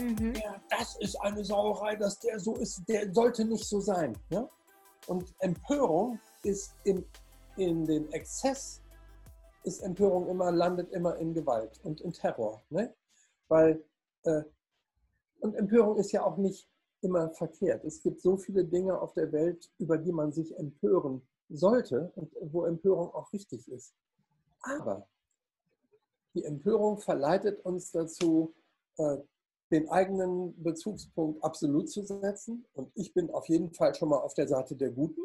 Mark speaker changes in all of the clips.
Speaker 1: mhm. der, das ist eine Sauerei, dass der so ist, der sollte nicht so sein. Ja? Und Empörung ist im, in dem Exzess, ist Empörung immer, landet immer in Gewalt und in Terror. Ne? Weil, äh, und Empörung ist ja auch nicht immer verkehrt. Es gibt so viele Dinge auf der Welt, über die man sich empören sollte und wo Empörung auch richtig ist. Aber die Empörung verleitet uns dazu, äh, den eigenen Bezugspunkt absolut zu setzen. Und ich bin auf jeden Fall schon mal auf der Seite der Guten.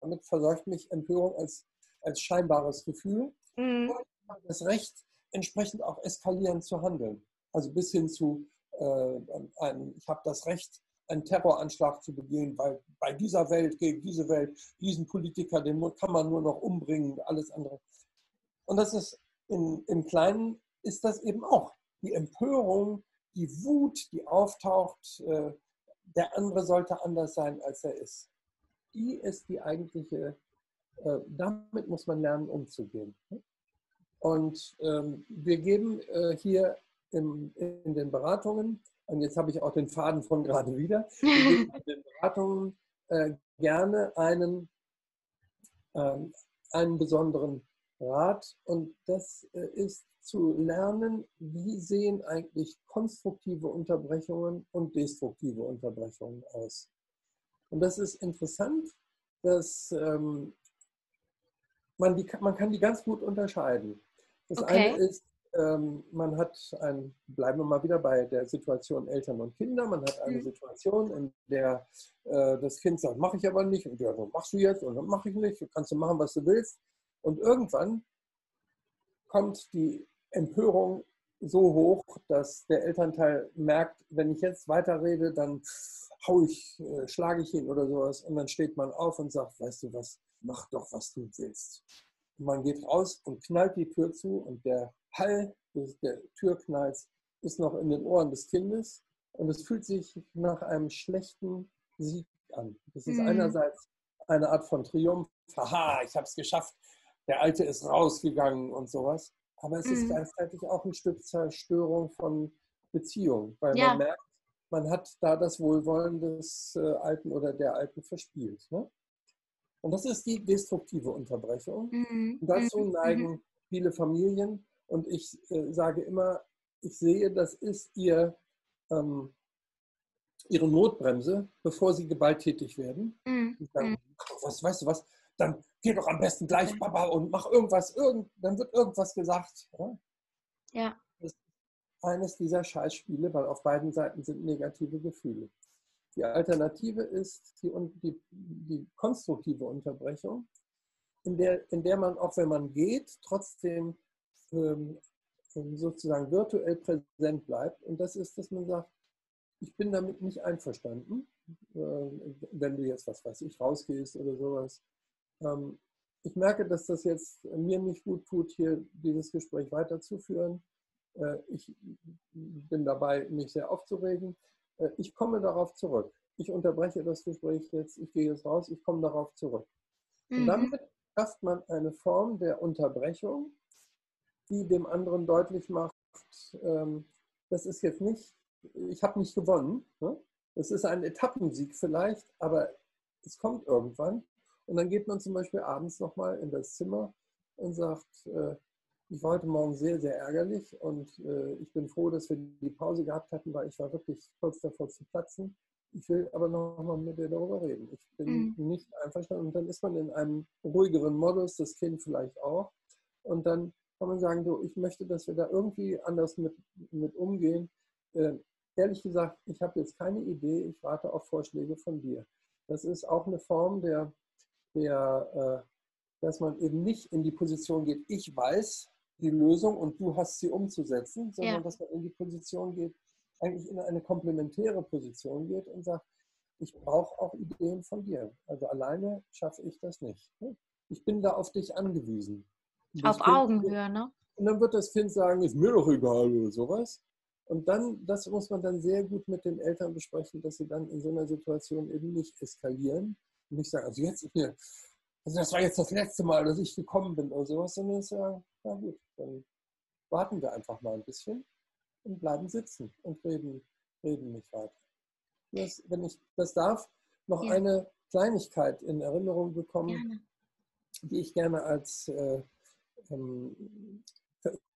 Speaker 1: Damit versorgt mich Empörung als, als scheinbares Gefühl. Mhm. Und das Recht, entsprechend auch eskalierend zu handeln. Also bis hin zu, äh, einem, ich habe das Recht, einen Terroranschlag zu begehen, weil bei dieser Welt, gegen diese Welt, diesen Politiker, den kann man nur noch umbringen, alles andere. Und das ist in, im Kleinen ist das eben auch die Empörung, die Wut, die auftaucht, äh, der andere sollte anders sein, als er ist. Die ist die eigentliche, äh, damit muss man lernen, umzugehen. Und ähm, wir geben äh, hier im, in den Beratungen, und jetzt habe ich auch den Faden von gerade wieder, wir geben in den Beratungen gerne einen, ähm, einen besonderen Rat und das ist zu lernen, wie sehen eigentlich konstruktive Unterbrechungen und destruktive Unterbrechungen aus. Und das ist interessant, dass ähm, man, die, man kann die ganz gut unterscheiden. Das okay. eine ist, ähm, man hat ein, bleiben wir mal wieder bei der Situation Eltern und Kinder, man hat eine mhm. Situation, in der äh, das Kind sagt, mache ich aber nicht, und ja, dann machst du jetzt und dann mache ich nicht, kannst du machen, was du willst. Und irgendwann kommt die Empörung so hoch, dass der Elternteil merkt, wenn ich jetzt weiterrede, dann hau ich, äh, schlage ich ihn oder sowas. Und dann steht man auf und sagt, weißt du was, mach doch, was du willst. Und man geht raus und knallt die Tür zu und der Hall der Türknalls ist noch in den Ohren des Kindes und es fühlt sich nach einem schlechten Sieg an. Das ist mhm. einerseits eine Art von Triumph, haha, ich habe es geschafft, der Alte ist rausgegangen und sowas. Aber es mhm. ist gleichzeitig auch ein Stück Zerstörung von Beziehungen, weil ja. man merkt, man hat da das Wohlwollen des äh, Alten oder der Alten verspielt. Ne? Und das ist die destruktive Unterbrechung. Mhm. Und dazu mhm. neigen mhm. viele Familien. Und ich äh, sage immer, ich sehe, das ist ihr, ähm, ihre Notbremse, bevor sie gewalttätig werden. Mhm. Sagen, mhm. was, weißt du was, dann geh doch am besten gleich, Papa, und mach irgendwas, irgend, dann wird irgendwas gesagt. Ja. ja. Das ist eines dieser Scheißspiele, weil auf beiden Seiten sind negative Gefühle. Die Alternative ist die, die, die konstruktive Unterbrechung, in der, in der man, auch wenn man geht, trotzdem ähm, sozusagen virtuell präsent bleibt. Und das ist, dass man sagt, ich bin damit nicht einverstanden, äh, wenn du jetzt, was weiß ich, rausgehst oder sowas. Ähm, ich merke, dass das jetzt mir nicht gut tut, hier dieses Gespräch weiterzuführen. Äh, ich bin dabei, mich sehr aufzuregen. Äh, ich komme darauf zurück. Ich unterbreche das Gespräch jetzt, ich gehe jetzt raus, ich komme darauf zurück. Und mhm. damit schafft man eine Form der Unterbrechung, die dem anderen deutlich macht, ähm, das ist jetzt nicht, ich habe nicht gewonnen. Ne? Das ist ein Etappensieg vielleicht, aber es kommt irgendwann. Und dann geht man zum Beispiel abends nochmal in das Zimmer und sagt, äh, ich war heute Morgen sehr, sehr ärgerlich und äh, ich bin froh, dass wir die Pause gehabt hatten, weil ich war wirklich kurz davor zu platzen. Ich will aber noch mal mit dir darüber reden. Ich bin mhm. nicht einverstanden. Und dann ist man in einem ruhigeren Modus, das Kind vielleicht auch. Und dann kann man sagen, du, ich möchte, dass wir da irgendwie anders mit, mit umgehen. Äh, ehrlich gesagt, ich habe jetzt keine Idee. Ich warte auf Vorschläge von dir. Das ist auch eine Form der der, äh, dass man eben nicht in die Position geht, ich weiß die Lösung und du hast sie umzusetzen, sondern ja. dass man in die Position geht, eigentlich in eine komplementäre Position geht und sagt, ich brauche auch Ideen von dir. Also alleine schaffe ich das nicht. Ne? Ich bin da auf dich angewiesen.
Speaker 2: Auf Augenhöhe, ne?
Speaker 1: Und dann wird das Kind sagen, ist mir doch egal oder sowas. Und dann, das muss man dann sehr gut mit den Eltern besprechen, dass sie dann in so einer Situation eben nicht eskalieren, und nicht sagen, also jetzt ist mir, also das war jetzt das letzte Mal, dass ich gekommen bin oder sowas, sondern sagen, na gut, dann warten wir einfach mal ein bisschen und bleiben sitzen und reden, reden nicht weiter. Das, wenn ich das darf, noch ja. eine Kleinigkeit in Erinnerung bekommen, gerne. die ich gerne als, äh, ähm,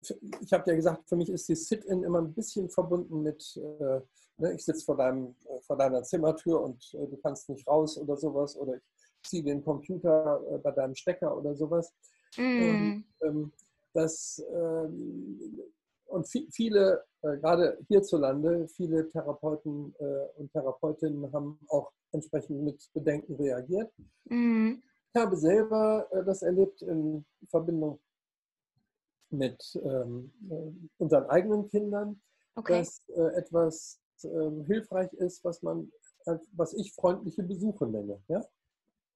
Speaker 1: ich habe ja gesagt, für mich ist die Sit-In immer ein bisschen verbunden mit, äh, ne, ich sitze vor, deinem, äh, vor deiner Zimmertür und äh, du kannst nicht raus oder sowas oder ich ziehe den Computer äh, bei deinem Stecker oder sowas. Mm. Ähm, das, ähm, und viele, äh, gerade hierzulande, viele Therapeuten äh, und Therapeutinnen haben auch entsprechend mit Bedenken reagiert. Mhm. Ich habe selber äh, das erlebt in Verbindung mit ähm, unseren eigenen Kindern, okay. dass äh, etwas äh, hilfreich ist, was man, was ich freundliche Besuche nenne. Ja?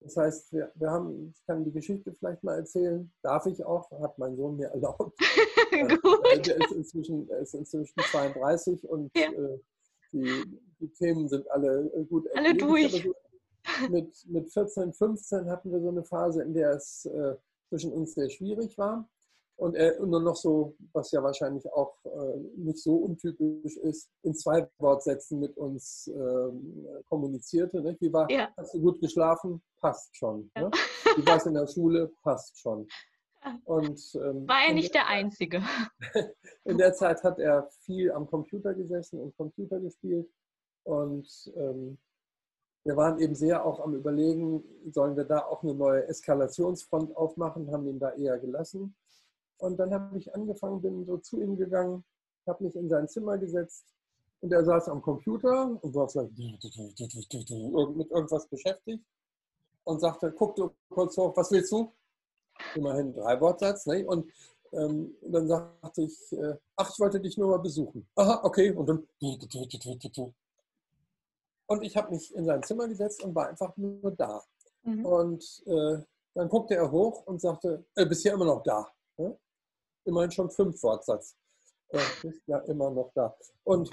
Speaker 1: Das heißt, wir, wir haben, ich kann die Geschichte vielleicht mal erzählen, darf ich auch, hat mein Sohn mir erlaubt. Gut. Der ist inzwischen, er ist inzwischen 32 und ja. äh, die, die, Themen sind alle äh, gut
Speaker 2: Alle durch.
Speaker 1: mit, mit 14, 15 hatten wir so eine Phase, in der es äh, zwischen uns sehr schwierig war. Und er nur noch so, was ja wahrscheinlich auch äh, nicht so untypisch ist, in zwei Wortsätzen mit uns äh, kommunizierte. Ne? Wie war, ja. hast du gut geschlafen? Passt schon. Ja. Ne? Wie war es in der Schule? Passt schon.
Speaker 2: Und, ähm, war er nicht der, der Einzige.
Speaker 1: in der Zeit hat er viel am Computer gesessen und Computer gespielt. Und ähm, wir waren eben sehr auch am Überlegen, sollen wir da auch eine neue Eskalationsfront aufmachen, haben ihn da eher gelassen. Und dann habe ich angefangen, bin so zu ihm gegangen, habe mich in sein Zimmer gesetzt und er saß am Computer und war so mit irgendwas beschäftigt und sagte, guck du kurz hoch, was willst du? Immerhin drei Wortsatz. Ne? Und ähm, dann sagte ich, äh, ach, ich wollte dich nur mal besuchen. Aha, okay. Und dann und ich habe mich in sein Zimmer gesetzt und war einfach nur da. Mhm. Und äh, dann guckte er hoch und sagte, äh, bist ja immer noch da. Ne? Immerhin schon fünf Wortsatz. Äh, ist ja immer noch da. Und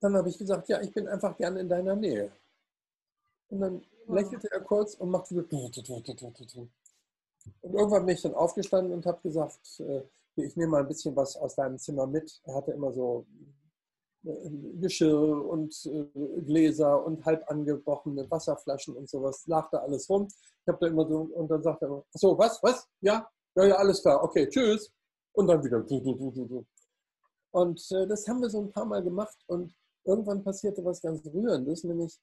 Speaker 1: dann habe ich gesagt, ja, ich bin einfach gerne in deiner Nähe. Und dann lächelte er kurz und machte so. Und irgendwann bin ich dann aufgestanden und habe gesagt, äh, ich nehme mal ein bisschen was aus deinem Zimmer mit. Er hatte immer so äh, Geschirr und äh, Gläser und halb angebrochene Wasserflaschen und sowas. Lag da alles rum. Ich habe da immer so, und dann sagte er, so, was, was? Ja, ja, ja, alles klar, okay, tschüss. Und dann wieder. Und äh, das haben wir so ein paar Mal gemacht und irgendwann passierte was ganz Rührendes, nämlich,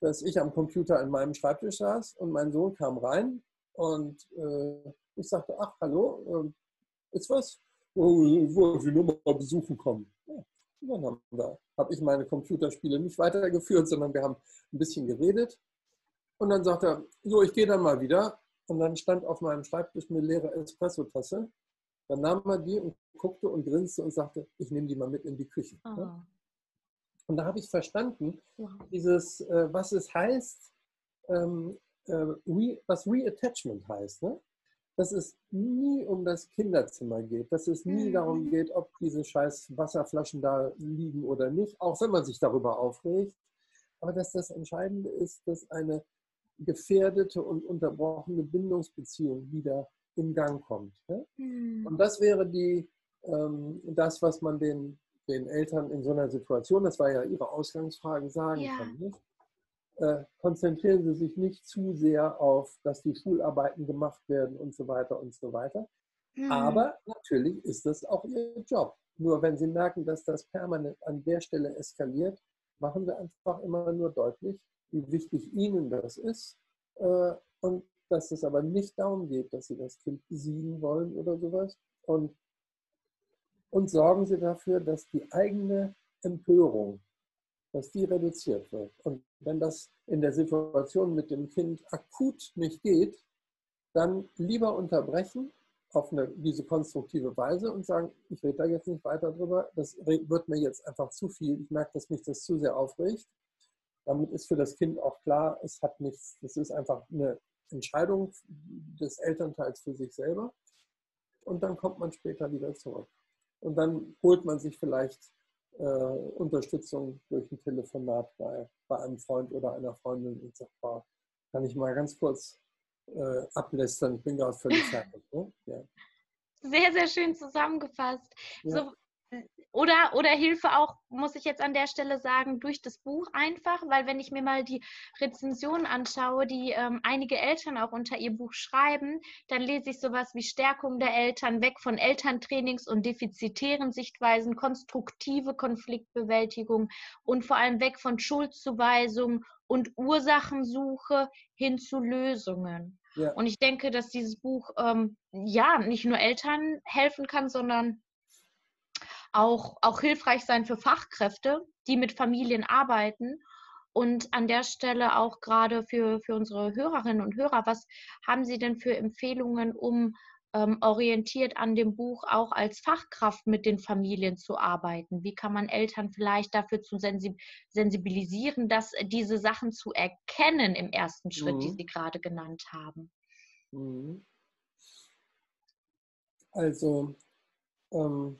Speaker 1: dass ich am Computer an meinem Schreibtisch saß und mein Sohn kam rein und äh, ich sagte, ach, hallo, äh, ist was? Oh, ich wollte nur mal besuchen kommen. Ja, dann habe hab ich meine Computerspiele nicht weitergeführt, sondern wir haben ein bisschen geredet. Und dann sagt er, so, ich gehe dann mal wieder. Und dann stand auf meinem Schreibtisch eine leere Espresso-Tasse. Dann nahm er die und guckte und grinste und sagte, ich nehme die mal mit in die Küche. Oh. Und da habe ich verstanden, wow. dieses, äh, was es heißt, ähm, äh, re, was Reattachment heißt. Ne? Dass es nie um das Kinderzimmer geht, dass es nie mhm. darum geht, ob diese scheiß Wasserflaschen da liegen oder nicht, auch wenn man sich darüber aufregt. Aber dass das Entscheidende ist, dass eine gefährdete und unterbrochene Bindungsbeziehung wieder in Gang kommt. Ne? Mhm. Und das wäre die, ähm, das, was man den, den Eltern in so einer Situation, das war ja Ihre Ausgangsfrage, sagen ja. kann. Nicht? Äh, konzentrieren Sie sich nicht zu sehr auf, dass die Schularbeiten gemacht werden und so weiter und so weiter. Mhm. Aber natürlich ist das auch Ihr Job. Nur wenn Sie merken, dass das permanent an der Stelle eskaliert, machen Sie einfach immer nur deutlich, wie wichtig ihnen das ist äh, und dass es aber nicht darum geht, dass sie das Kind besiegen wollen oder sowas. Und, und sorgen sie dafür, dass die eigene Empörung, dass die reduziert wird. Und wenn das in der Situation mit dem Kind akut nicht geht, dann lieber unterbrechen auf eine, diese konstruktive Weise und sagen, ich rede da jetzt nicht weiter drüber, das wird mir jetzt einfach zu viel, ich merke, dass mich das zu sehr aufregt damit ist für das Kind auch klar, es hat nichts, das ist einfach eine Entscheidung des Elternteils für sich selber. Und dann kommt man später wieder zurück. Und dann holt man sich vielleicht äh, Unterstützung durch ein Telefonat bei, bei einem Freund oder einer Freundin und sagt, boah, kann ich mal ganz kurz äh, ablästern, ich bin gerade völlig fertig. Ne?
Speaker 2: Ja. Sehr, sehr schön zusammengefasst. Ja. So, oder, oder Hilfe auch, muss ich jetzt an der Stelle sagen, durch das Buch einfach, weil wenn ich mir mal die Rezensionen anschaue, die ähm, einige Eltern auch unter ihr Buch schreiben, dann lese ich sowas wie Stärkung der Eltern, weg von Elterntrainings und defizitären Sichtweisen, konstruktive Konfliktbewältigung und vor allem weg von Schuldzuweisung und Ursachensuche hin zu Lösungen. Ja. Und ich denke, dass dieses Buch ähm, ja nicht nur Eltern helfen kann, sondern auch, auch hilfreich sein für Fachkräfte, die mit Familien arbeiten. Und an der Stelle auch gerade für, für unsere Hörerinnen und Hörer, was haben Sie denn für Empfehlungen, um ähm, orientiert an dem Buch auch als Fachkraft mit den Familien zu arbeiten? Wie kann man Eltern vielleicht dafür zu sensibilisieren, dass diese Sachen zu erkennen im ersten Schritt, mhm. die Sie gerade genannt haben? Mhm.
Speaker 1: Also ähm,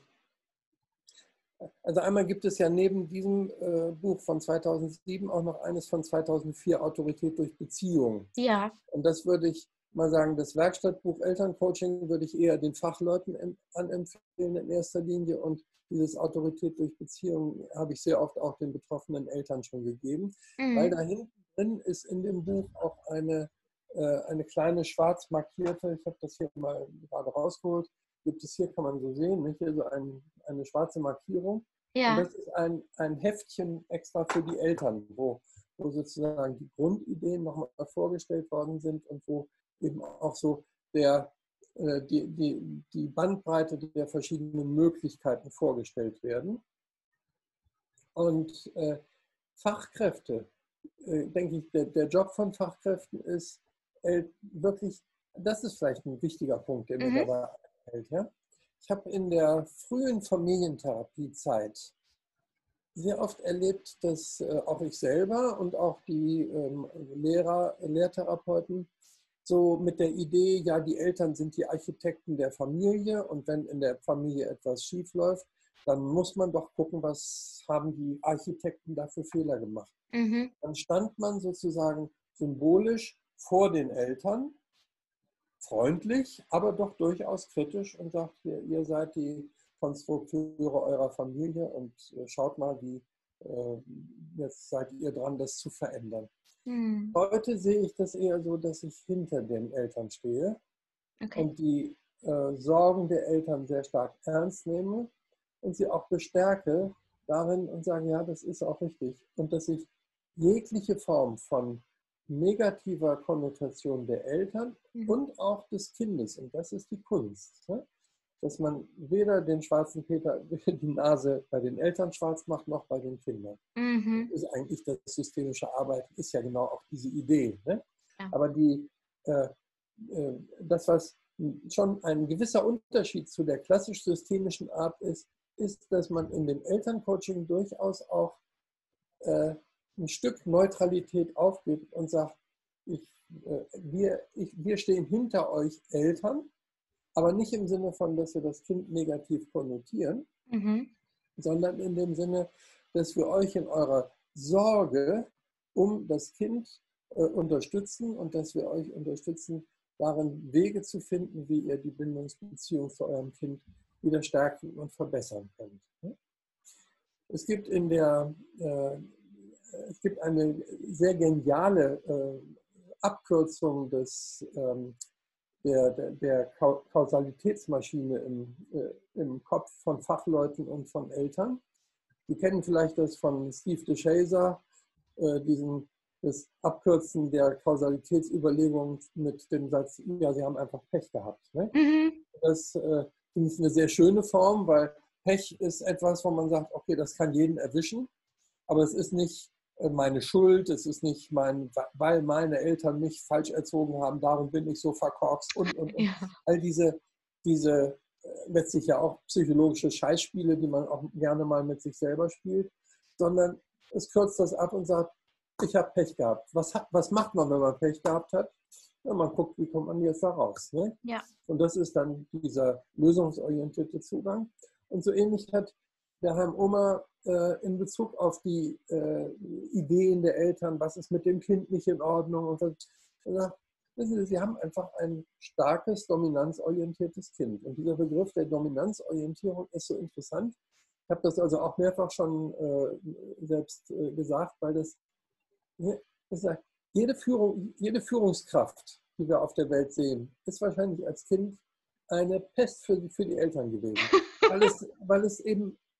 Speaker 1: also einmal gibt es ja neben diesem äh, Buch von 2007 auch noch eines von 2004, Autorität durch Beziehung.
Speaker 2: Ja.
Speaker 1: Und das würde ich mal sagen, das Werkstattbuch Elterncoaching würde ich eher den Fachleuten anempfehlen in erster Linie und dieses Autorität durch Beziehung habe ich sehr oft auch den betroffenen Eltern schon gegeben, mhm. weil da hinten drin ist in dem Buch auch eine, äh, eine kleine schwarz markierte, ich habe das hier mal gerade rausgeholt, gibt es hier, kann man so sehen, nicht? also ein, eine schwarze Markierung. Ja. Und das ist ein, ein Heftchen extra für die Eltern, wo, wo sozusagen die Grundideen nochmal vorgestellt worden sind und wo eben auch so der, äh, die, die, die Bandbreite der verschiedenen Möglichkeiten vorgestellt werden. Und äh, Fachkräfte, äh, denke ich, der, der Job von Fachkräften ist äh, wirklich, das ist vielleicht ein wichtiger Punkt, der mhm. mir dabei Ja? Ich habe in der frühen Familientherapiezeit sehr oft erlebt, dass äh, auch ich selber und auch die ähm, Lehrer, Lehrtherapeuten so mit der Idee, ja, die Eltern sind die Architekten der Familie und wenn in der Familie etwas schief läuft, dann muss man doch gucken, was haben die Architekten da für Fehler gemacht. Mhm. Dann stand man sozusagen symbolisch vor den Eltern freundlich, aber doch durchaus kritisch und sagt, ihr, ihr seid die Konstrukteure eurer Familie und äh, schaut mal, wie äh, jetzt seid ihr dran, das zu verändern. Hm. Heute sehe ich das eher so, dass ich hinter den Eltern stehe okay. und die äh, Sorgen der Eltern sehr stark ernst nehme und sie auch bestärke darin und sage, ja, das ist auch richtig. Und dass ich jegliche Form von negativer Konnotation der Eltern mhm. und auch des Kindes. Und das ist die Kunst. Ne? Dass man weder den schwarzen Peter die Nase bei den Eltern schwarz macht, noch bei den Kindern. Mhm. Das ist eigentlich das systemische Arbeiten, ist ja genau auch diese Idee. Ne? Ja. Aber die, äh, äh, das, was schon ein gewisser Unterschied zu der klassisch-systemischen Art ist, ist, dass man in dem Elterncoaching durchaus auch äh, ein Stück Neutralität aufgibt und sagt, ich, äh, wir, ich, wir stehen hinter euch Eltern, aber nicht im Sinne von, dass wir das Kind negativ konnotieren, mhm. sondern in dem Sinne, dass wir euch in eurer Sorge um das Kind äh, unterstützen und dass wir euch unterstützen, darin Wege zu finden, wie ihr die Bindungsbeziehung zu eurem Kind wieder stärken und verbessern könnt. Es gibt in der äh, es gibt eine sehr geniale äh, Abkürzung des, ähm, der, der, der Kausalitätsmaschine im, äh, im Kopf von Fachleuten und von Eltern. Sie kennen vielleicht das von Steve DeShazer, äh, diesen das Abkürzen der Kausalitätsüberlegung mit dem Satz, ja, Sie haben einfach Pech gehabt. Ne? Mhm. Das äh, finde ich eine sehr schöne Form, weil Pech ist etwas, wo man sagt, okay, das kann jeden erwischen, aber es ist nicht meine Schuld, es ist nicht mein, weil meine Eltern mich falsch erzogen haben, darum bin ich so verkorkst und, und, und. Ja. All diese, diese äh, letztlich ja auch psychologische Scheißspiele, die man auch gerne mal mit sich selber spielt, sondern es kürzt das ab und sagt, ich habe Pech gehabt. Was, hat, was macht man, wenn man Pech gehabt hat? Ja, man guckt, wie kommt man jetzt da raus. Ne?
Speaker 2: Ja.
Speaker 1: Und das ist dann dieser lösungsorientierte Zugang. Und so ähnlich hat der Herr Oma in Bezug auf die äh, Ideen der Eltern, was ist mit dem Kind nicht in Ordnung. Und wissen Sie, Sie haben einfach ein starkes, dominanzorientiertes Kind. Und dieser Begriff der Dominanzorientierung ist so interessant. Ich habe das also auch mehrfach schon äh, selbst äh, gesagt, weil das, das sagt, jede, Führung, jede Führungskraft, die wir auf der Welt sehen, ist wahrscheinlich als Kind eine Pest für, für die Eltern gewesen. weil, es, weil es eben äh,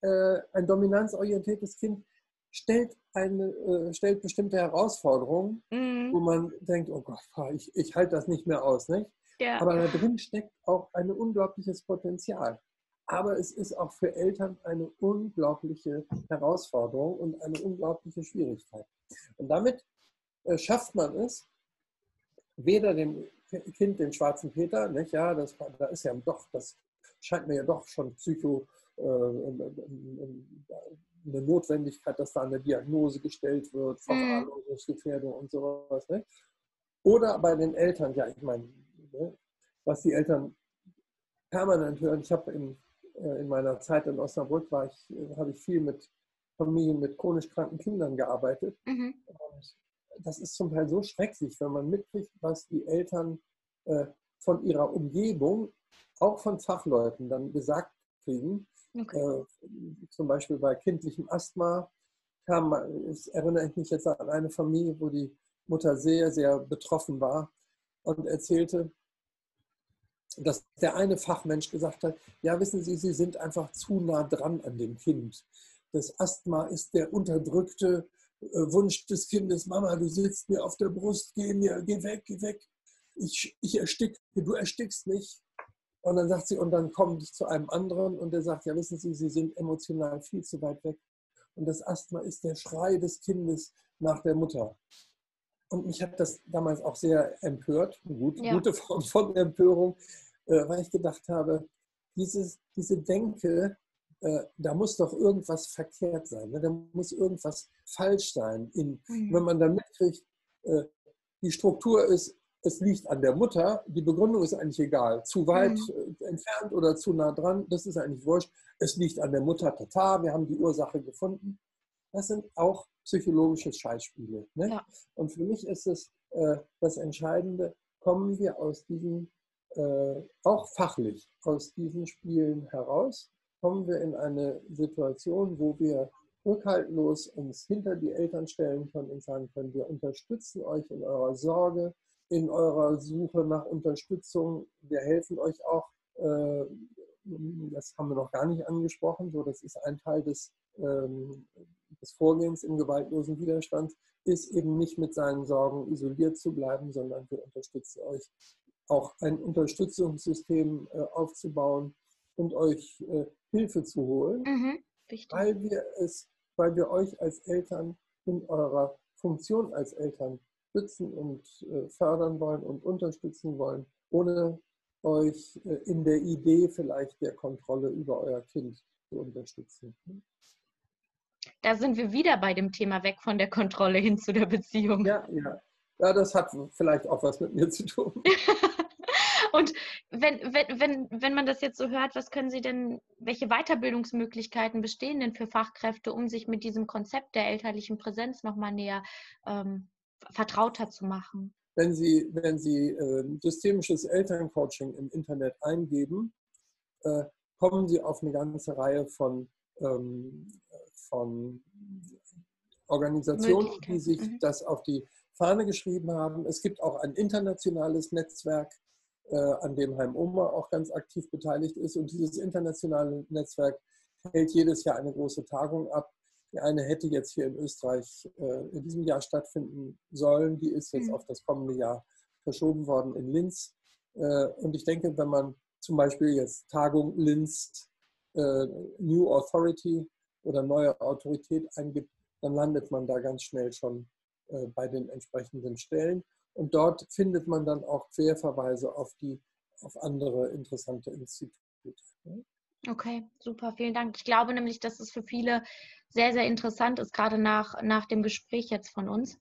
Speaker 1: ein dominanzorientiertes Kind stellt, eine, äh, stellt bestimmte Herausforderungen, mhm. wo man denkt, oh Gott, ich, ich halte das nicht mehr aus. Nicht? Ja. Aber da drin steckt auch ein unglaubliches Potenzial. Aber es ist auch für Eltern eine unglaubliche Herausforderung und eine unglaubliche Schwierigkeit. Und damit äh, schafft man es, weder dem Kind den schwarzen Peter, nicht? ja, das, da ist ja doch, das scheint mir ja doch schon psycho äh, eine Notwendigkeit, dass da eine Diagnose gestellt wird, mhm. Verwahrlosungsgefährdung und sowas. Ne? Oder bei den Eltern, ja, ich meine, ne, was die Eltern permanent hören. Ich habe in, äh, in meiner Zeit in Osnabrück war ich, äh, habe ich viel mit Familien mit chronisch kranken Kindern gearbeitet. Mhm. Und das ist zum Teil so schrecklich, wenn man mitkriegt, was die Eltern äh, von ihrer Umgebung, auch von Fachleuten, dann gesagt kriegen. Okay. Äh, zum Beispiel bei kindlichem Asthma kam, ich erinnere ich mich jetzt an eine Familie, wo die Mutter sehr, sehr betroffen war und erzählte, dass der eine Fachmensch gesagt hat, ja, wissen Sie, Sie sind einfach zu nah dran an dem Kind. Das Asthma ist der unterdrückte äh, Wunsch des Kindes, Mama, du sitzt mir auf der Brust, geh mir, geh weg, geh weg. Ich, ich ersticke, du erstickst mich. Und dann sagt sie, und dann komme ich zu einem anderen und der sagt, ja, wissen Sie, Sie sind emotional viel zu weit weg. Und das Asthma ist der Schrei des Kindes nach der Mutter. Und mich hat das damals auch sehr empört, eine gut, ja. gute Form von Empörung, äh, weil ich gedacht habe, dieses, diese Denke, äh, da muss doch irgendwas verkehrt sein, ne? da muss irgendwas falsch sein. In, mhm. Wenn man dann mitkriegt, äh, die Struktur ist, es liegt an der Mutter, die Begründung ist eigentlich egal. Zu weit mhm. entfernt oder zu nah dran, das ist eigentlich wurscht. Es liegt an der Mutter, tata, wir haben die Ursache gefunden. Das sind auch psychologische Scheißspiele. Ne? Ja. Und für mich ist es äh, das Entscheidende, kommen wir aus diesen, äh, auch fachlich, aus diesen Spielen heraus, kommen wir in eine Situation, wo wir rückhaltlos uns hinter die Eltern stellen können und sagen können, wir unterstützen euch in eurer Sorge, in eurer Suche nach Unterstützung. Wir helfen euch auch, äh, das haben wir noch gar nicht angesprochen, so das ist ein Teil des ähm, des Vorgehens im gewaltlosen Widerstand ist eben nicht mit seinen Sorgen isoliert zu bleiben, sondern wir unterstützen euch auch ein Unterstützungssystem äh, aufzubauen und euch äh, Hilfe zu holen, mhm, weil wir es, weil wir euch als Eltern in eurer Funktion als Eltern stützen und äh, fördern wollen und unterstützen wollen, ohne euch äh, in der Idee vielleicht der Kontrolle über euer Kind zu unterstützen
Speaker 2: da sind wir wieder bei dem Thema weg von der Kontrolle hin zu der Beziehung.
Speaker 1: Ja, ja. Ja, das hat vielleicht auch was mit mir zu tun.
Speaker 2: Und wenn, wenn, wenn, wenn man das jetzt so hört, was können Sie denn, welche Weiterbildungsmöglichkeiten bestehen denn für Fachkräfte, um sich mit diesem Konzept der elterlichen Präsenz nochmal näher ähm, vertrauter zu machen?
Speaker 1: Wenn Sie, wenn Sie äh, systemisches Elterncoaching im Internet eingeben, äh, kommen Sie auf eine ganze Reihe von ähm, von Organisationen, die sich mhm. das auf die Fahne geschrieben haben. Es gibt auch ein internationales Netzwerk, äh, an dem Heim Oma auch ganz aktiv beteiligt ist. Und dieses internationale Netzwerk hält jedes Jahr eine große Tagung ab. Die eine hätte jetzt hier in Österreich äh, in diesem Jahr stattfinden sollen. Die ist jetzt mhm. auf das kommende Jahr verschoben worden in Linz. Äh, und ich denke, wenn man zum Beispiel jetzt Tagung Linz äh, New Authority oder neue Autorität eingibt, dann landet man da ganz schnell schon äh, bei den entsprechenden Stellen. Und dort findet man dann auch Querverweise auf, die, auf andere interessante Institute.
Speaker 2: Okay, super, vielen Dank. Ich glaube nämlich, dass es für viele sehr, sehr interessant ist, gerade nach, nach dem Gespräch jetzt von uns.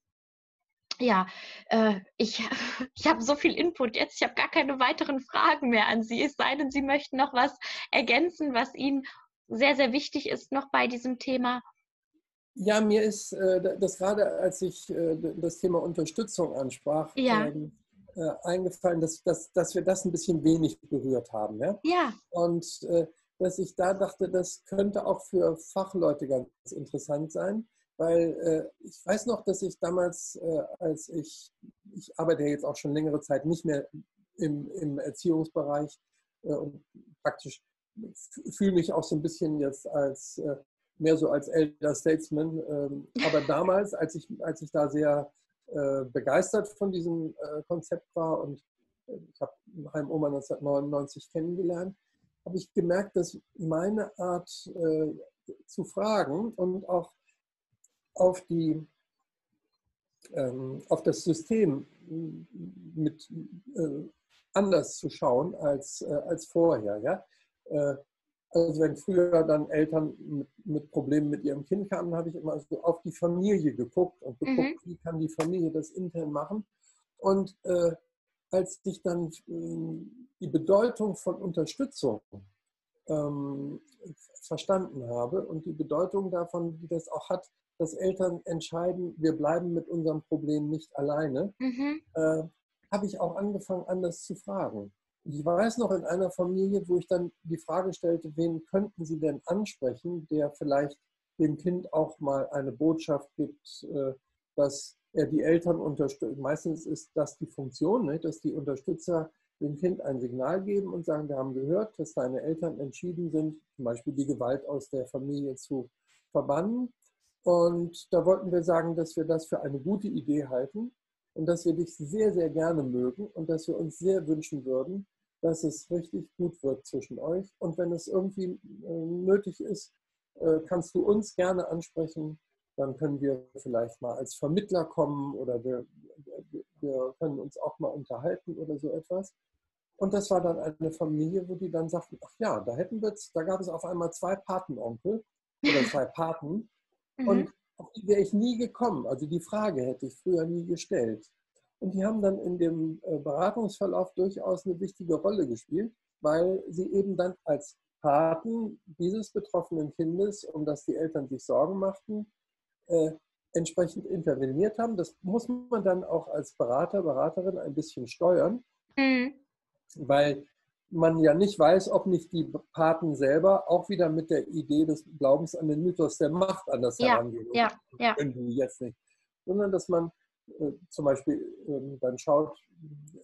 Speaker 2: Ja, äh, ich, ich habe so viel Input jetzt. Ich habe gar keine weiteren Fragen mehr an Sie. Es sei denn, Sie möchten noch was ergänzen, was Ihnen sehr, sehr wichtig ist noch bei diesem Thema?
Speaker 1: Ja, mir ist äh, das gerade, als ich äh, das Thema Unterstützung ansprach, ja. ähm, äh, eingefallen, dass, dass, dass wir das ein bisschen wenig berührt haben. Ja.
Speaker 2: ja.
Speaker 1: Und äh, dass ich da dachte, das könnte auch für Fachleute ganz interessant sein, weil äh, ich weiß noch, dass ich damals, äh, als ich, ich arbeite jetzt auch schon längere Zeit nicht mehr im, im Erziehungsbereich äh, und praktisch fühle mich auch so ein bisschen jetzt als äh, mehr so als Elder Statesman. Ähm, aber damals, als ich, als ich da sehr äh, begeistert von diesem äh, Konzept war und ich habe Heim Oma 1999 kennengelernt, habe ich gemerkt, dass meine Art zu fragen und auch auf, die, ähm, auf das System mit anders zu schauen als, als vorher. Ja? Also wenn früher dann Eltern mit, mit, Problemen mit ihrem Kind kamen, habe ich immer so auf die Familie geguckt und geguckt, mhm. wie kann die Familie das intern machen. Und äh, als ich dann äh, die Bedeutung von Unterstützung ähm, verstanden habe und die Bedeutung davon, die das auch hat, dass Eltern entscheiden, wir bleiben mit unserem Problem nicht alleine, mhm. äh, habe ich auch angefangen, anders zu fragen. Ich weiß noch in einer Familie, wo ich dann die Frage stellte, wen könnten Sie denn ansprechen, der vielleicht dem Kind auch mal eine Botschaft gibt, äh, dass er die Eltern unterstützt. Meistens ist das die Funktion, ne, dass die Unterstützer dem Kind ein Signal geben und sagen, wir haben gehört, dass deine Eltern entschieden sind, zum Beispiel die Gewalt aus der Familie zu verbannen. Und da wollten wir sagen, dass wir das für eine gute Idee halten und dass wir dich sehr, sehr gerne mögen und dass wir uns sehr wünschen würden, dass es richtig gut wird zwischen euch. Und wenn es irgendwie äh, nötig ist, äh, kannst du uns gerne ansprechen. Dann können wir vielleicht mal als Vermittler kommen oder wir, wir können uns auch mal unterhalten oder so etwas. Und das war dann eine Familie, wo die dann sagten, ach ja, da hätten wir, da gab es auf einmal zwei Patenonkel oder zwei Paten. Mhm. Und auf die wäre ich nie gekommen. Also die Frage hätte ich früher nie gestellt. Und die haben dann in dem äh, Beratungsverlauf durchaus eine wichtige Rolle gespielt, weil sie eben dann als Paten dieses betroffenen Kindes, um das die Eltern sich Sorgen machten, äh, entsprechend interveniert haben. Das muss man dann auch als Berater, Beraterin ein bisschen steuern, mhm. weil man ja nicht weiß, ob nicht die Paten selber auch wieder mit der Idee des Glaubens an den Mythos der Macht anders ja, herangehen.
Speaker 2: Ja, ja.
Speaker 1: Die jetzt nicht. Sondern dass man äh, zum Beispiel äh, dann schaut,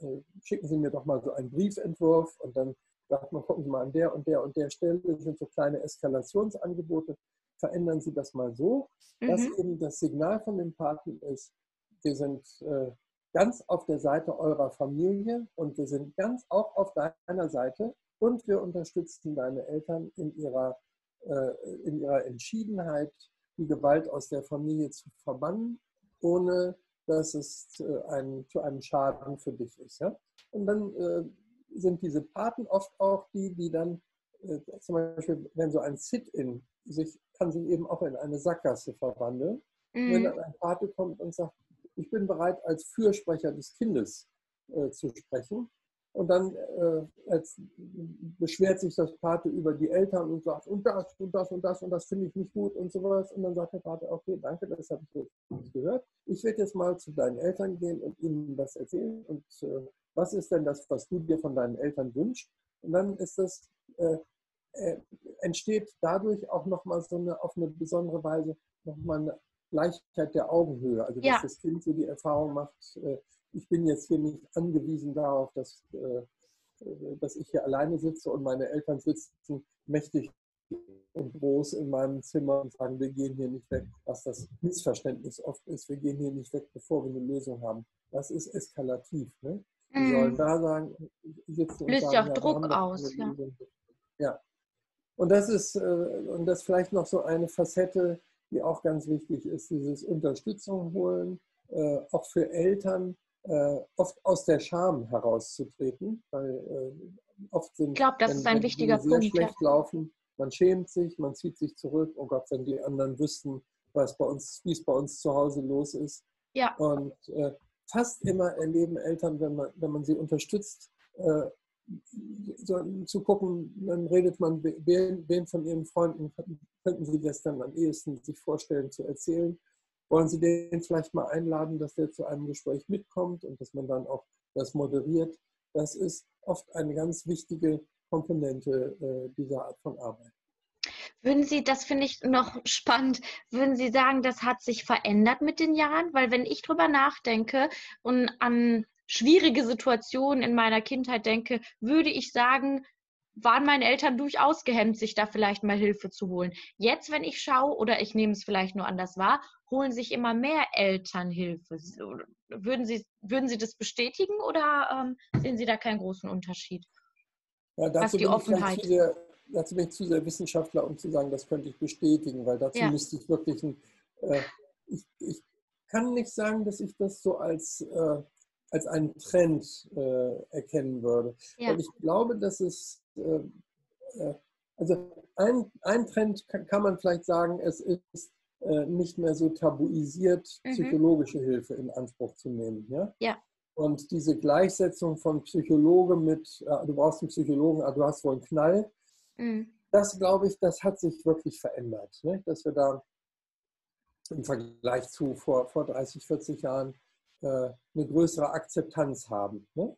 Speaker 1: äh, schicken Sie mir doch mal so einen Briefentwurf und dann sagt man, gucken Sie mal an der und der und der Stelle sind so kleine Eskalationsangebote. Verändern Sie das mal so, mhm. dass eben das Signal von dem Paten ist, wir sind äh, ganz auf der Seite eurer Familie und wir sind ganz auch auf deiner Seite und wir unterstützen deine Eltern in ihrer, äh, in ihrer Entschiedenheit, die Gewalt aus der Familie zu verbannen, ohne dass es ein, zu einem Schaden für dich ist. Ja? Und dann äh, sind diese Paten oft auch die, die dann äh, zum Beispiel, wenn so ein Sit-in sich, kann sich eben auch in eine Sackgasse verwandeln. Mhm. Wenn dann ein Pate kommt und sagt, ich bin bereit, als Fürsprecher des Kindes äh, zu sprechen. Und dann äh, als, beschwert sich das Pate über die Eltern und sagt, und das und das und das und das finde ich nicht gut und sowas. Und dann sagt der Pate, okay, danke, das habe ich jetzt gehört. Ich werde jetzt mal zu deinen Eltern gehen und ihnen das erzählen. Und äh, was ist denn das, was du dir von deinen Eltern wünschst? Und dann ist das, äh, äh entsteht dadurch auch nochmal so eine, auf eine besondere Weise nochmal eine Gleichheit der Augenhöhe. Also dass ja. das Kind so die Erfahrung macht, äh, ich bin jetzt hier nicht angewiesen darauf, dass, äh, dass ich hier alleine sitze und meine Eltern sitzen mächtig und groß in meinem Zimmer und sagen, wir gehen hier nicht weg, was das Missverständnis oft ist, wir gehen hier nicht weg, bevor wir eine Lösung haben. Das ist eskalativ. Ne? Wir mm. sollen da sagen,
Speaker 2: sitzen Löst und sagen, ja auch Druck aus. Ja.
Speaker 1: ja. Und das ist, und das vielleicht noch so eine Facette, die auch ganz wichtig ist, dieses Unterstützung holen, äh, auch für Eltern äh, oft aus der Scham herauszutreten, weil äh, oft sind,
Speaker 2: ich glaube, das wenn, ist ein wichtiger
Speaker 1: sehr
Speaker 2: Punkt,
Speaker 1: schlecht ja. laufen, man schämt sich, man zieht sich zurück, oh Gott, wenn die anderen wüssten, was bei uns, wie es bei uns zu Hause los ist.
Speaker 2: Ja.
Speaker 1: Und äh, fast immer erleben Eltern, wenn man, wenn man sie unterstützt, äh, zu gucken, dann redet man, wen, von Ihren Freunden könnten Sie das dann am ehesten sich vorstellen zu erzählen? Wollen Sie den vielleicht mal einladen, dass der zu einem Gespräch mitkommt und dass man dann auch das moderiert? Das ist oft eine ganz wichtige Komponente äh, dieser Art von Arbeit.
Speaker 2: Würden Sie, das finde ich noch spannend, würden Sie sagen, das hat sich verändert mit den Jahren? Weil wenn ich drüber nachdenke und an schwierige Situationen in meiner Kindheit denke, würde ich sagen, waren meine Eltern durchaus gehemmt, sich da vielleicht mal Hilfe zu holen. Jetzt, wenn ich schaue, oder ich nehme es vielleicht nur anders wahr, holen sich immer mehr Eltern Hilfe. Würden Sie, würden Sie das bestätigen oder ähm, sehen Sie da keinen großen Unterschied?
Speaker 1: Ja, dazu, Was die Offenheit. Zu sehr, dazu bin ich zu sehr Wissenschaftler, um zu sagen, das könnte ich bestätigen, weil dazu ja. müsste ich wirklich ein, äh, ich, ich, kann nicht sagen, dass ich das so als, äh, als einen Trend äh, erkennen würde. Ja. Weil ich glaube, dass es äh, äh, also ein, ein Trend kann, kann, man vielleicht sagen, es ist äh, nicht mehr so tabuisiert, mhm. psychologische Hilfe in Anspruch zu nehmen. Ja?
Speaker 2: ja.
Speaker 1: Und diese Gleichsetzung von Psychologe mit, äh, du brauchst einen Psychologen, aber du hast wohl einen Knall, mhm. das glaube ich, das hat sich wirklich verändert. Ne? Dass wir da im Vergleich zu vor, vor 30, 40 Jahren eine größere Akzeptanz haben. Ne?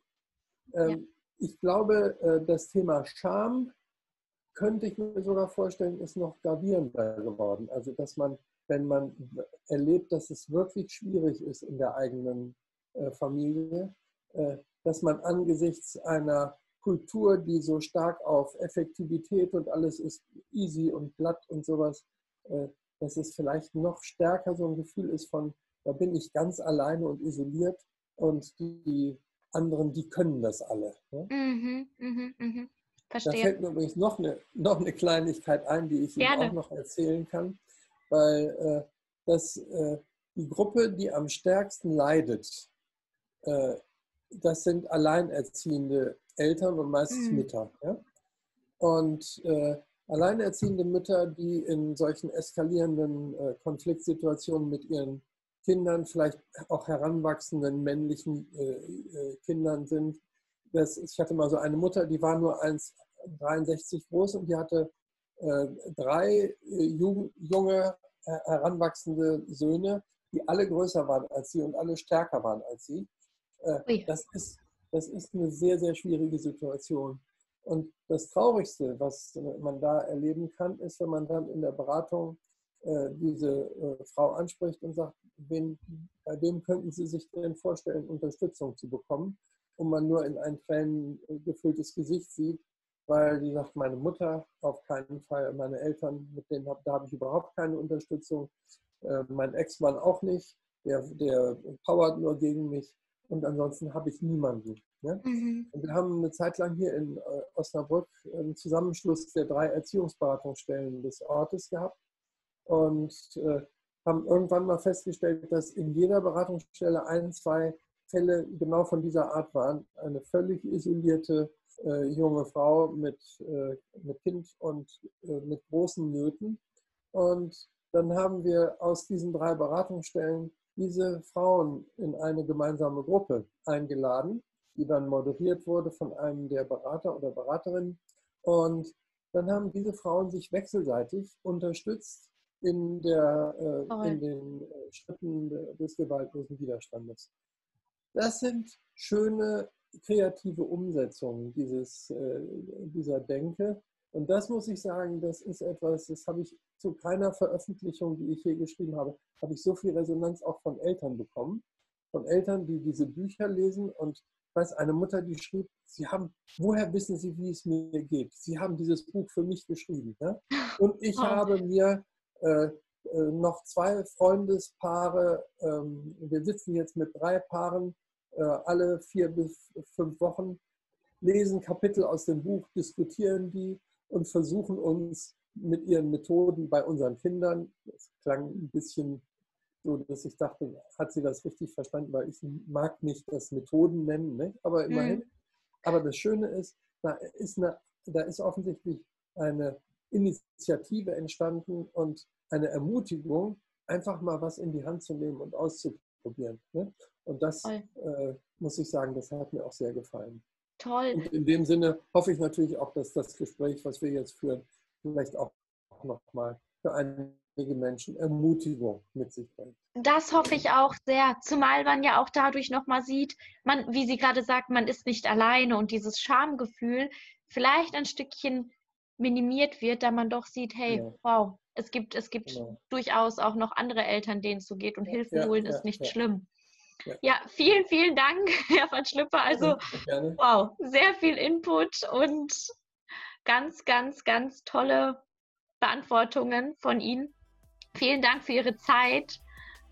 Speaker 1: Ähm, ja ich glaube, äh, das Thema Scham könnte ich mir sogar vorstellen, ist noch gravierender geworden. Also, dass man, wenn man erlebt, dass es wirklich schwierig ist in der eigenen äh, Familie, äh, dass man angesichts einer Kultur, die so stark auf Effektivität und alles ist easy und glatt und sowas, dass es vielleicht noch stärker so ein Gefühl ist von, da bin ich ganz alleine und isoliert und die anderen, die können das alle. Ne? Mhm, mh, mh. Verstehe. Da fällt mir übrigens noch eine, noch eine Kleinigkeit ein, die ich Gerne. Ihnen auch noch erzählen kann, weil äh, das, äh, die Gruppe, die am stärksten leidet, äh, das sind alleinerziehende Eltern und meistens mhm. Mütter. Ja? Und äh, alleinerziehende Mütter, die in solchen eskalierenden äh, Konfliktsituationen mit ihren Kindern, vielleicht auch heranwachsenden männlichen äh, äh, Kindern sind. Das, ich hatte mal so eine Mutter, die war nur 1,63 groß und die hatte äh, drei äh, jung, junge, äh, heranwachsende Söhne, die alle größer waren als sie und alle stärker waren als sie. Äh, das, ist, das ist eine sehr, sehr schwierige Situation. Und das Traurigste, was man da erleben kann, ist, wenn man dann in der Beratung diese Frau anspricht und sagt, wen, bei wem könnten Sie sich denn vorstellen, Unterstützung zu bekommen? Und man nur in ein Tränen gefülltes Gesicht sieht, weil sie sagt, meine Mutter auf keinen Fall, meine Eltern, mit denen hab, da habe ich überhaupt keine Unterstützung, äh, mein Ex-Mann auch nicht, der, der powert nur gegen mich und ansonsten habe ich niemanden. Ne? Mhm. Und wir haben eine Zeit lang hier in Osnabrück einen Zusammenschluss der drei Erziehungsberatungsstellen des Ortes gehabt und äh, haben irgendwann mal festgestellt, dass in jeder Beratungsstelle ein, zwei Fälle genau von dieser Art waren. Eine völlig isolierte äh, junge Frau mit, äh, mit Kind und äh, mit großen Nöten. Und dann haben wir aus diesen drei Beratungsstellen diese Frauen in eine gemeinsame Gruppe eingeladen, die dann moderiert wurde von einem der Berater oder Beraterinnen. Und dann haben diese Frauen sich wechselseitig unterstützt in, der, äh, in den äh, Schritten des gewaltlosen Widerstandes. Das sind schöne kreative Umsetzungen dieses, äh, dieser Denke. Und das muss ich sagen, das ist etwas, das habe ich zu keiner Veröffentlichung, die ich hier geschrieben habe, habe ich so viel Resonanz auch von Eltern bekommen. Von Eltern, die diese Bücher lesen und weiß, eine Mutter, die schrieb, Sie haben, woher wissen Sie, wie es mir geht? Sie haben dieses Buch für mich geschrieben. Ja? Und ich oh. habe mir äh, äh, noch zwei Freundespaare. Ähm, wir sitzen jetzt mit drei Paaren äh, alle vier bis fünf Wochen, lesen Kapitel aus dem Buch, diskutieren die und versuchen uns mit ihren Methoden bei unseren Kindern, das klang ein bisschen so, dass ich dachte, hat sie das richtig verstanden, weil ich mag nicht das Methoden nennen, ne? aber immerhin. Mhm. Aber das Schöne ist, da ist, eine, da ist offensichtlich eine Initiative entstanden und eine Ermutigung, einfach mal was in die Hand zu nehmen und auszuprobieren. Ne? Und das äh, muss ich sagen, das hat mir auch sehr gefallen.
Speaker 2: Toll.
Speaker 1: Und in dem Sinne hoffe ich natürlich auch, dass das Gespräch, was wir jetzt führen, vielleicht auch nochmal für einige Menschen Ermutigung mit sich bringt.
Speaker 2: Das hoffe ich auch sehr, zumal man ja auch dadurch nochmal sieht, man, wie sie gerade sagt, man ist nicht alleine und dieses Schamgefühl vielleicht ein Stückchen minimiert wird, da man doch sieht, hey, ja. wow, es gibt, es gibt genau. durchaus auch noch andere Eltern, denen es so geht und ja, Hilfe holen ja, ist nicht schlimm. Ja. vielen, vielen Dank, Herr van Schlüpper. Also, wow, sehr viel Input und ganz, ganz, ganz tolle Beantwortungen von Ihnen. Vielen Dank für Ihre Zeit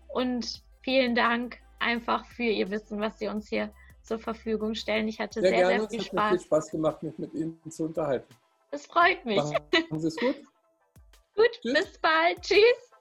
Speaker 2: und vielen Dank einfach für Ihr Wissen, was Sie uns hier zur Verfügung stellen. Ich hatte sehr, sehr, sehr viel
Speaker 1: es
Speaker 2: Spaß.
Speaker 1: Hat mir viel Spaß gemacht, mich mit Ihnen zu unterhalten.
Speaker 2: Es freut mich.
Speaker 1: Machen Sie es gut.
Speaker 2: gut, Tschüss. bis bald. Tschüss.